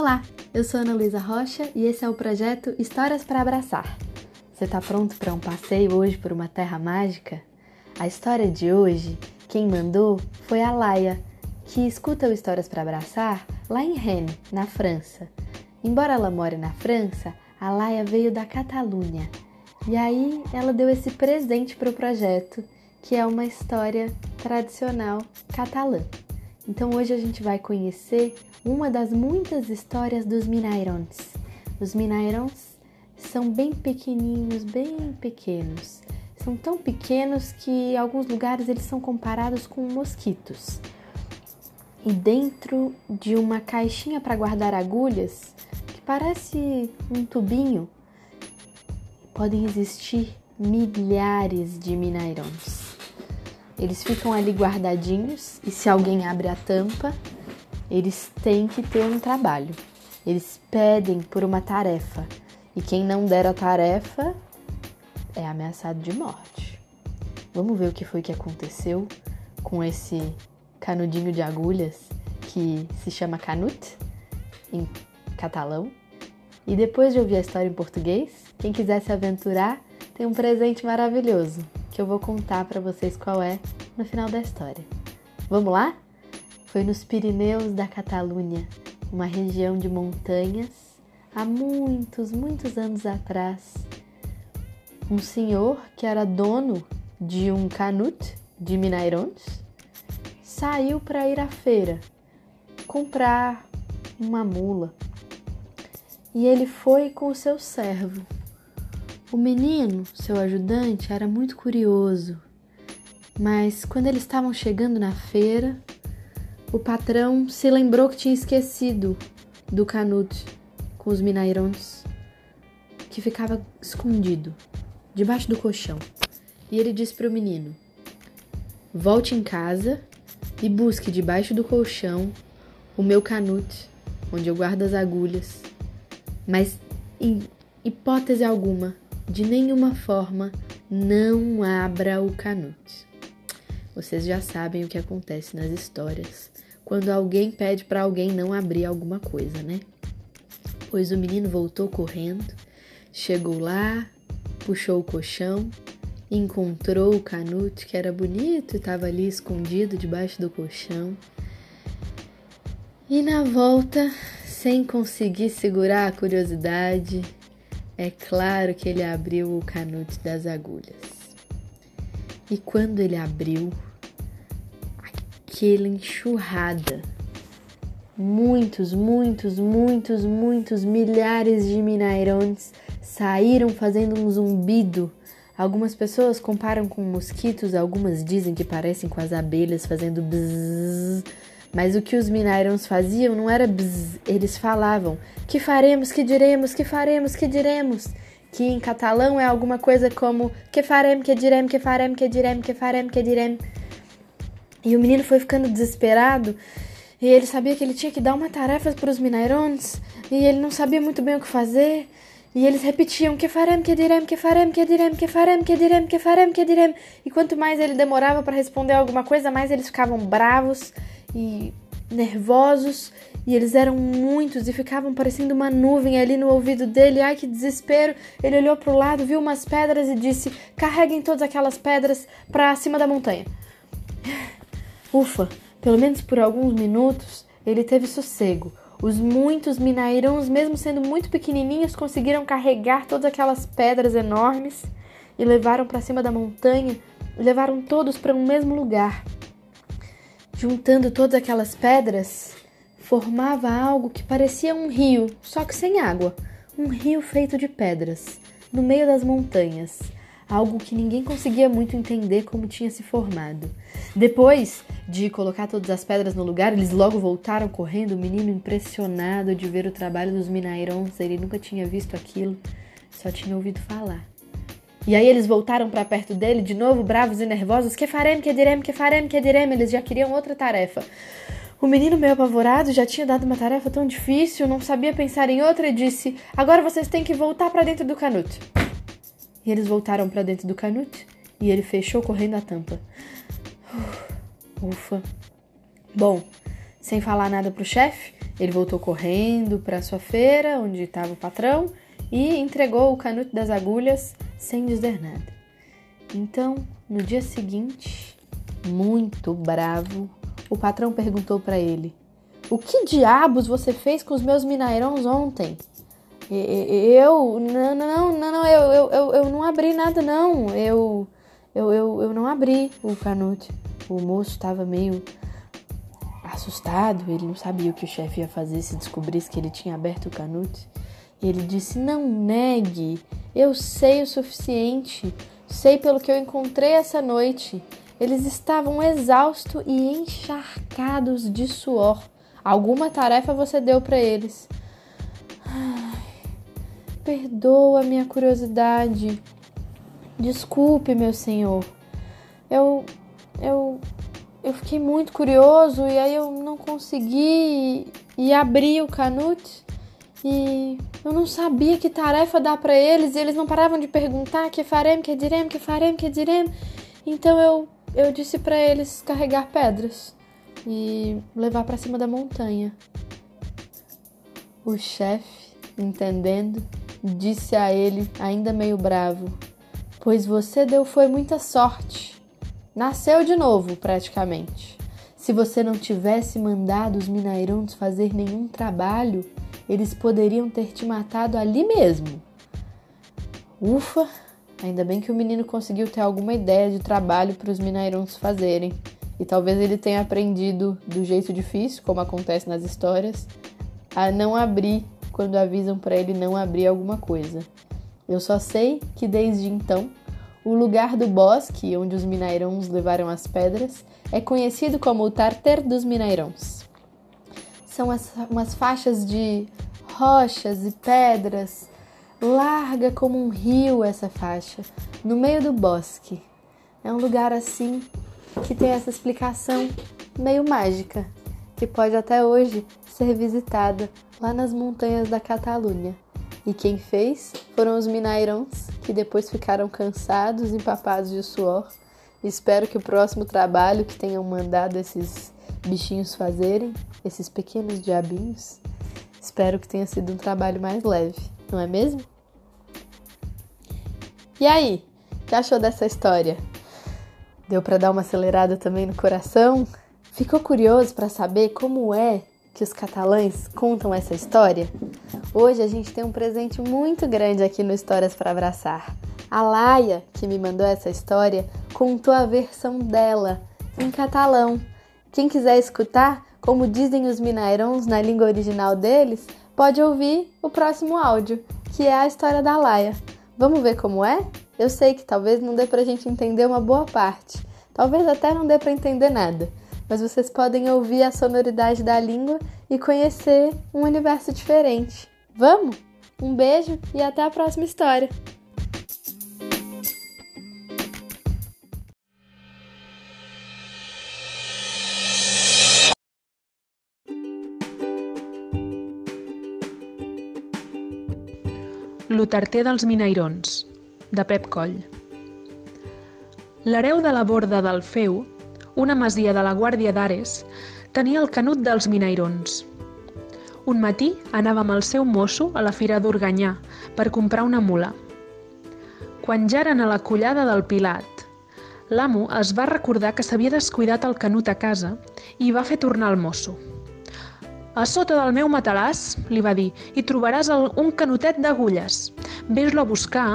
Olá, eu sou Ana Luísa Rocha e esse é o projeto Histórias para Abraçar. Você está pronto para um passeio hoje por uma terra mágica? A história de hoje, quem mandou foi a Laia, que escuta o Histórias para Abraçar lá em Rennes, na França. Embora ela more na França, a Laia veio da Catalunha. E aí ela deu esse presente para o projeto, que é uma história tradicional catalã. Então hoje a gente vai conhecer uma das muitas histórias dos Minairons. Os Minairons são bem pequenininhos, bem pequenos. São tão pequenos que em alguns lugares eles são comparados com mosquitos. E dentro de uma caixinha para guardar agulhas, que parece um tubinho, podem existir milhares de Minairons. Eles ficam ali guardadinhos e se alguém abre a tampa, eles têm que ter um trabalho. Eles pedem por uma tarefa e quem não der a tarefa é ameaçado de morte. Vamos ver o que foi que aconteceu com esse canudinho de agulhas que se chama canut em catalão. E depois de ouvir a história em português, quem quiser se aventurar tem um presente maravilhoso que eu vou contar para vocês qual é no final da história. Vamos lá? Foi nos Pirineus da Catalunha, uma região de montanhas, há muitos, muitos anos atrás. Um senhor que era dono de um canut de Minairons saiu para ir à feira comprar uma mula. E ele foi com o seu servo. O menino, seu ajudante, era muito curioso, mas quando eles estavam chegando na feira, o patrão se lembrou que tinha esquecido do canute com os minairons, que ficava escondido debaixo do colchão. E ele disse para o menino: Volte em casa e busque debaixo do colchão o meu canute, onde eu guardo as agulhas. Mas em hipótese alguma, de nenhuma forma, não abra o canute. Vocês já sabem o que acontece nas histórias quando alguém pede para alguém não abrir alguma coisa, né? Pois o menino voltou correndo, chegou lá, puxou o colchão, encontrou o canute que era bonito e estava ali escondido debaixo do colchão. E na volta, sem conseguir segurar a curiosidade, é claro que ele abriu o canute das agulhas. E quando ele abriu, aquela enxurrada. Muitos, muitos, muitos, muitos milhares de minairões saíram fazendo um zumbido. Algumas pessoas comparam com mosquitos, algumas dizem que parecem com as abelhas fazendo bzzz. Mas o que os minairões faziam não era bzzz, eles falavam: que faremos, que diremos, que faremos, que diremos. Que em catalão é alguma coisa como que faremos, que diremos, que faremos, que diremos, que faremos, que diremos. E o menino foi ficando desesperado e ele sabia que ele tinha que dar uma tarefa para os Minairons e ele não sabia muito bem o que fazer. E eles repetiam que faremos, que diremos, que faremos, que diremos, que faremos, que diremos, que faremos, que diremos. E quanto mais ele demorava para responder alguma coisa, mais eles ficavam bravos e nervosos. E eles eram muitos e ficavam parecendo uma nuvem ali no ouvido dele. Ai, que desespero! Ele olhou para o lado, viu umas pedras e disse: Carreguem todas aquelas pedras para cima da montanha. Ufa, pelo menos por alguns minutos ele teve sossego. Os muitos minairãos, mesmo sendo muito pequenininhos, conseguiram carregar todas aquelas pedras enormes e levaram para cima da montanha levaram todos para um mesmo lugar. Juntando todas aquelas pedras, formava algo que parecia um rio, só que sem água. Um rio feito de pedras, no meio das montanhas algo que ninguém conseguia muito entender como tinha se formado. Depois de colocar todas as pedras no lugar, eles logo voltaram correndo, o menino impressionado de ver o trabalho dos Minairons, ele nunca tinha visto aquilo, só tinha ouvido falar. E aí eles voltaram para perto dele, de novo, bravos e nervosos. Que faremos, que diremos, que faremos, que diremos. Eles já queriam outra tarefa. O menino, meio apavorado, já tinha dado uma tarefa tão difícil, não sabia pensar em outra e disse: Agora vocês têm que voltar para dentro do canuto. E eles voltaram para dentro do canute e ele fechou correndo a tampa. Ufa. Bom, sem falar nada pro chefe, Ele voltou correndo para sua feira, onde estava o patrão, e entregou o canuto das agulhas sem dizer nada. Então, no dia seguinte, muito bravo, o patrão perguntou para ele: O que diabos você fez com os meus minairões ontem? Eu. Não, não, não, não, eu, eu, eu, eu não abri nada, não. Eu. Eu, eu, eu não abri o canute. O moço estava meio assustado, ele não sabia o que o chefe ia fazer se descobrisse que ele tinha aberto o canute. E ele disse: Não negue, eu sei o suficiente, sei pelo que eu encontrei essa noite. Eles estavam exaustos e encharcados de suor. Alguma tarefa você deu para eles. Ai, perdoa minha curiosidade. Desculpe, meu senhor. Eu. Eu. Eu fiquei muito curioso e aí eu não consegui e abri o canute e eu não sabia que tarefa dar para eles e eles não paravam de perguntar que faremos, que diremos, que faremos, que diremos. Então eu eu disse para eles carregar pedras e levar para cima da montanha. O chefe, entendendo, disse a ele, ainda meio bravo: pois você deu foi muita sorte. Nasceu de novo, praticamente. Se você não tivesse mandado os Minairões fazer nenhum trabalho, eles poderiam ter te matado ali mesmo. Ufa, ainda bem que o menino conseguiu ter alguma ideia de trabalho para os Minairões fazerem. E talvez ele tenha aprendido do jeito difícil, como acontece nas histórias, a não abrir quando avisam para ele não abrir alguma coisa. Eu só sei que desde então, o lugar do bosque onde os Minairões levaram as pedras é conhecido como o Tarter dos Minairões. São as, umas faixas de rochas e pedras, larga como um rio essa faixa, no meio do bosque. É um lugar assim que tem essa explicação meio mágica, que pode até hoje ser visitada lá nas montanhas da Catalunha. E quem fez foram os Minairões, que depois ficaram cansados, empapados de suor. Espero que o próximo trabalho que tenham mandado esses bichinhos fazerem, esses pequenos diabinhos, espero que tenha sido um trabalho mais leve, não é mesmo? E aí, o que achou dessa história? Deu para dar uma acelerada também no coração? Ficou curioso para saber como é que os catalães contam essa história? Hoje a gente tem um presente muito grande aqui no Histórias para Abraçar. A Laia, que me mandou essa história, contou a versão dela em catalão. Quem quiser escutar, como dizem os minairons na língua original deles, pode ouvir o próximo áudio, que é a história da Laia. Vamos ver como é? Eu sei que talvez não dê pra gente entender uma boa parte, talvez até não dê para entender nada, mas vocês podem ouvir a sonoridade da língua e conhecer um universo diferente. Vamos? Um beijo e até a próxima história! L'Otarter dels Minairons, de Pep Coll. L'hereu de la borda del Feu, una masia de la Guàrdia d'Ares, tenia el canut dels Minairons, un matí anava amb el seu mosso a la fira d'Organyà per comprar una mula. Quan ja eren a la collada del Pilat, l'amo es va recordar que s'havia descuidat el canut a casa i va fer tornar el mosso. A sota del meu matalàs, li va dir, hi trobaràs el, un canotet d'agulles. Ves-lo a buscar,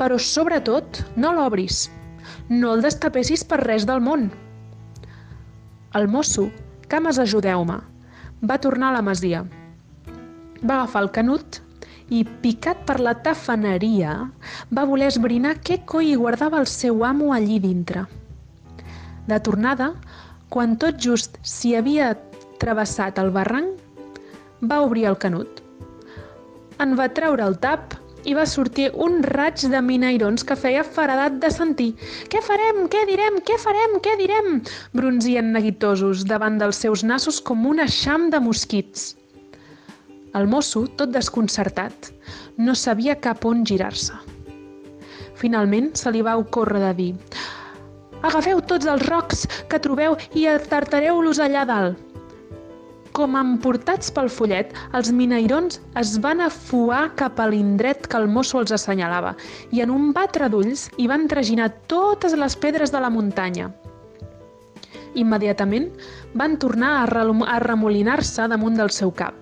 però sobretot no l'obris. No el destapessis per res del món. El mosso, cames ajudeu-me, va tornar a la masia va agafar el canut i, picat per la tafaneria, va voler esbrinar què coi guardava el seu amo allí dintre. De tornada, quan tot just s'hi havia travessat el barranc, va obrir el canut. En va treure el tap i va sortir un raig de minairons que feia faradat de sentir. Què farem? Què direm? Què farem? Què direm? Bronzien neguitosos davant dels seus nassos com un eixam de mosquits. El mosso, tot desconcertat, no sabia cap on girar-se. Finalment se li va ocórrer de dir «Agafeu tots els rocs que trobeu i atartareu-los allà dalt». Com emportats pel follet, els minairons es van afuar cap a l'indret que el mosso els assenyalava i en un batre d'ulls hi van traginar totes les pedres de la muntanya. Immediatament van tornar a remolinar-se damunt del seu cap.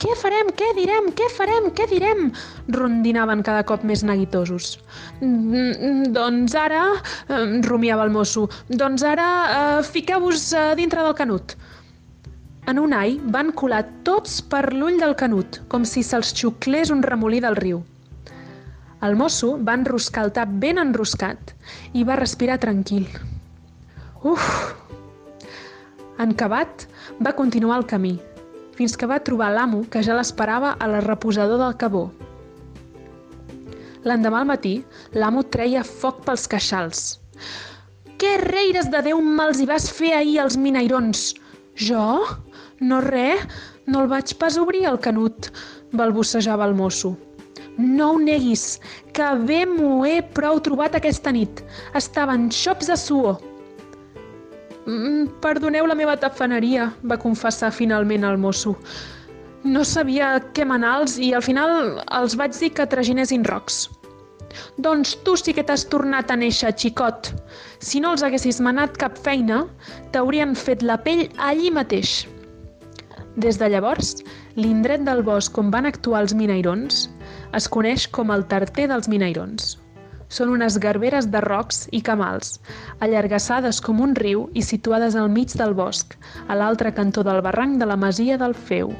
Què farem? Què direm? Què farem? Què direm? Rondinaven cada cop més neguitosos. Mm, doncs ara, rumiava el mosso, doncs ara eh, fiqueu-vos eh, dintre del canut. En un ai van colar tots per l'ull del canut, com si se'ls xuclés un remolí del riu. El mosso va enroscar el tap ben enroscat i va respirar tranquil. Uf! Encabat, va continuar el camí, fins que va trobar l'amo que ja l'esperava a la reposador del cabó. L'endemà al matí, l'amo treia foc pels queixals. Què reires de Déu me'ls hi vas fer ahir als minairons? Jo? No res, no el vaig pas obrir el canut, balbucejava el mosso. No ho neguis, que bé m'ho he prou trobat aquesta nit. Estaven xops de suor. Mm, perdoneu la meva tafaneria, va confessar finalment el mosso. No sabia què manals i al final els vaig dir que traginessin rocs. Doncs tu sí que t'has tornat a néixer, xicot. Si no els haguessis manat cap feina, t'haurien fet la pell allí mateix. Des de llavors, l'indret del bosc on van actuar els minairons es coneix com el tarter dels minairons. Són unes garberes de rocs i camals, allargassades com un riu i situades al mig del bosc, a l'altre cantó del barranc de la masia del Feu.